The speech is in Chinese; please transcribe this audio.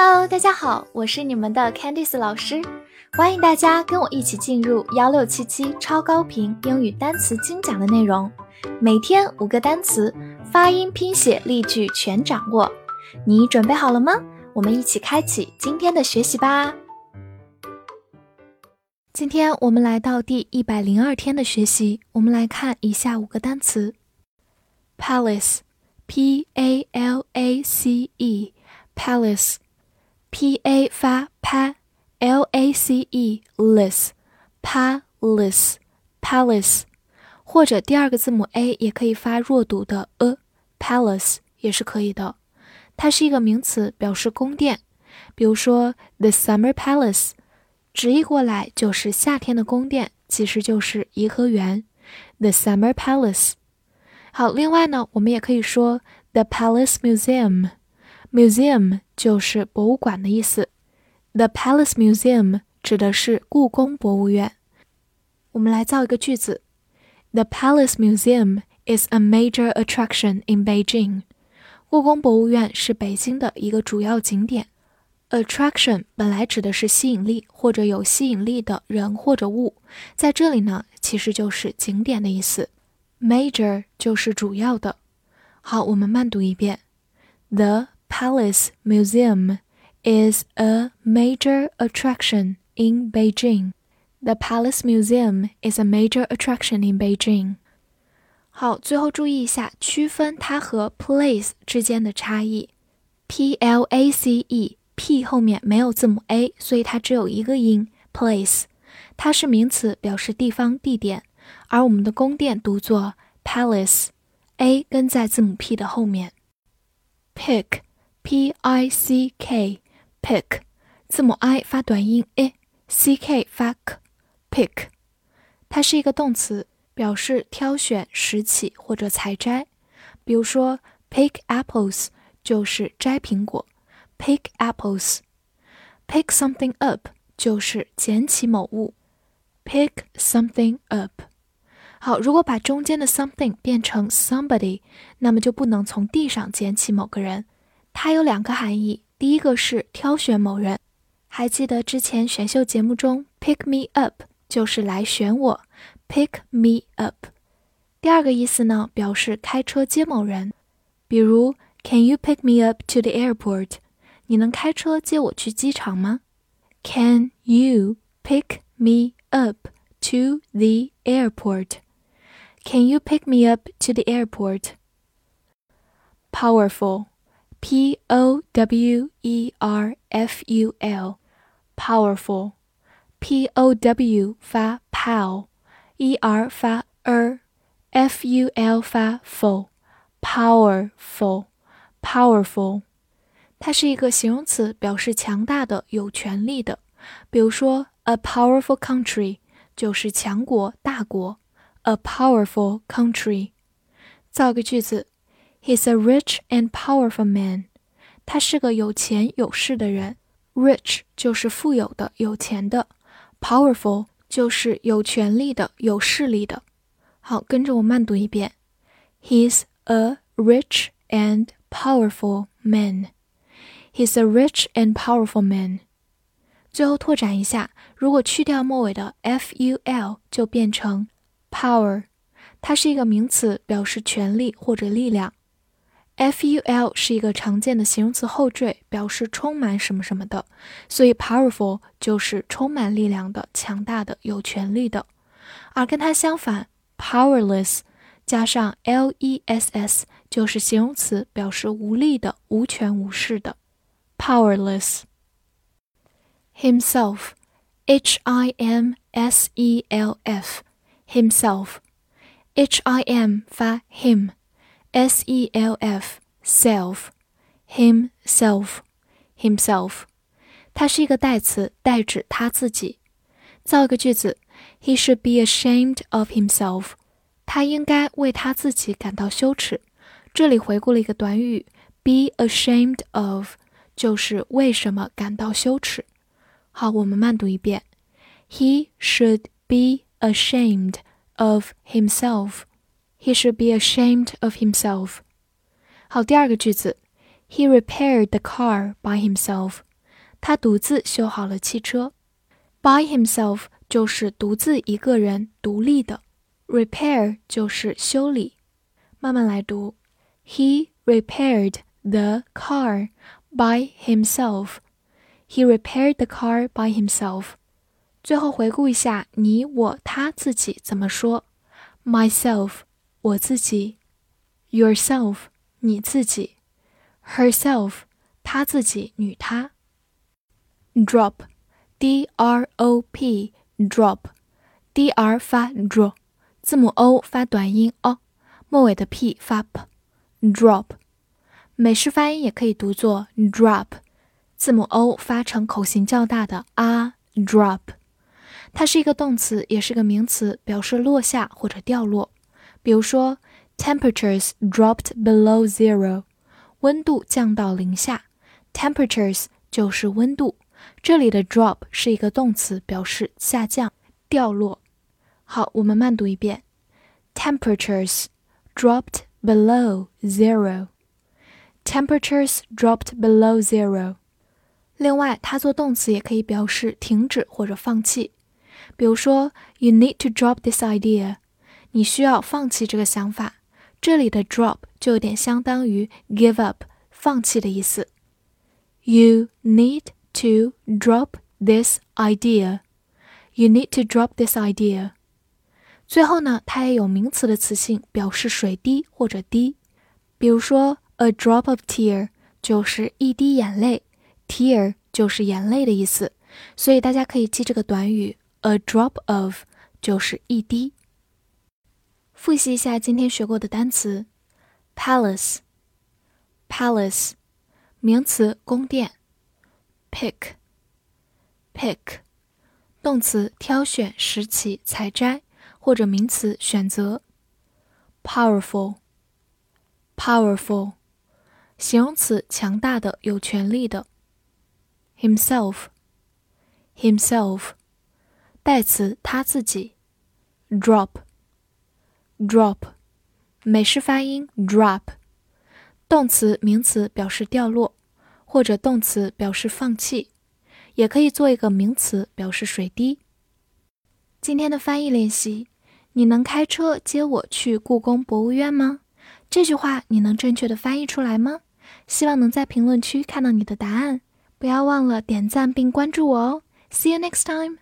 Hello，大家好，我是你们的 Candice 老师，欢迎大家跟我一起进入幺六七七超高频英语单词精讲的内容，每天五个单词，发音、拼写、例句全掌握。你准备好了吗？我们一起开启今天的学习吧。今天我们来到第一百零二天的学习，我们来看以下五个单词：palace，p a l a c e，palace p a 发 pa，l a c e less palace，palace，或者第二个字母 a 也可以发弱读的 a，palace 也是可以的。它是一个名词，表示宫殿，比如说 the summer palace。直译过来就是夏天的宫殿，其实就是颐和园，the Summer Palace。好，另外呢，我们也可以说 the Palace Museum，Museum 就是博物馆的意思，the Palace Museum 指的是故宫博物院。我们来造一个句子：The Palace Museum is a major attraction in Beijing。故宫博物院是北京的一个主要景点。Attraction 本来指的是吸引力或者有吸引力的人或者物，在这里呢，其实就是景点的意思。Major 就是主要的。好，我们慢读一遍：The Palace Museum is a major attraction in Beijing. The Palace Museum is a major attraction in Beijing. 好，最后注意一下，区分它和 place 之间的差异。P L A C E。P 后面没有字母 a，所以它只有一个音。Place，它是名词，表示地方、地点。而我们的宫殿读作 palace，a 跟在字母 P 的后面。 P I C K，pick，字母 i 发短音 i，c k 发 k，pick，它是一个动词，表示挑选、拾起或者采摘。比如说 pick apples 就是摘苹果。Pick apples, pick something up 就是捡起某物。Pick something up。好，如果把中间的 something 变成 somebody，那么就不能从地上捡起某个人。它有两个含义，第一个是挑选某人。还记得之前选秀节目中 pick me up 就是来选我，pick me up。第二个意思呢，表示开车接某人，比如 Can you pick me up to the airport？你能开车接我去机场吗？Can you pick me up to the airport? Can you pick me up to the airport? Powerful, P O W E R F U L, powerful, P O W 发 pow，E R 发 er，F U L 发 full，powerful, powerful。它是一个形容词，表示强大的、有权力的。比如说，a powerful country 就是强国、大国。a powerful country。造个句子 ：He's a rich and powerful man。他是个有钱有势的人。rich 就是富有的、有钱的；powerful 就是有权力的、有势力的。好，跟着我慢读一遍：He's a rich and powerful man。He's a rich and powerful man。最后拓展一下，如果去掉末尾的 ful，就变成 power。它是一个名词，表示权力或者力量。Ful 是一个常见的形容词后缀，表示充满什么什么的，所以 powerful 就是充满力量的、强大的、有权力的。而跟它相反，powerless 加上 less 就是形容词，表示无力的、无权无势的。powerless. Himself, H I M S E L F, himself, H I M 发 him, S E L F self, himself, himself，它是一个代词，代指他自己。造一个句子：He should be ashamed of himself。他应该为他自己感到羞耻。这里回顾了一个短语：be ashamed of。就是为什么感到羞耻。好，我们慢读一遍。He should be ashamed of himself. He should be ashamed of himself. 好，第二个句子。He repaired the car by himself. 他独自修好了汽车。By himself 就是独自一个人独立的。Repair 就是修理。慢慢来读。He repaired the car by himself. He repaired the car by himself. 最后回顾一下，你、我、他、自己怎么说？Myself， 我自己；yourself，你自己；herself，她自己，女她。Drop，d r o p，drop，d r 发 drop，字母 o 发短音 o，末尾的 p 发 p，drop。美式发音也可以读作 drop，字母 o 发成口型较大的 a，drop。它是一个动词，也是个名词，表示落下或者掉落。比如说，temperatures dropped below zero，温度降到零下。temperatures 就是温度，这里的 drop 是一个动词，表示下降、掉落。好，我们慢读一遍：temperatures dropped below zero。temperatures dropped below zero。另外，它做动词也可以表示停止或者放弃。比如说，You need to drop this idea， 你需要放弃这个想法。这里的 drop 就有点相当于 give up，放弃的意思。You need to drop this idea。You need to drop this idea。最后呢，它也有名词的词性，表示水滴或者滴。比如说，a drop of tear 就是一滴眼泪，tear 就是眼泪的意思。所以大家可以记这个短语。A drop of 就是一滴。复习一下今天学过的单词：palace，palace，名词，宫殿；pick，pick，动词，挑选、拾起、采摘，或者名词，选择；powerful，powerful，形容词，强大的、有权利的；himself，himself。代词他自己；drop Drop，美式发音 drop，动词名词表示掉落，或者动词表示放弃，也可以做一个名词表示水滴。今天的翻译练习，你能开车接我去故宫博物院吗？这句话你能正确的翻译出来吗？希望能在评论区看到你的答案，不要忘了点赞并关注我哦。See you next time.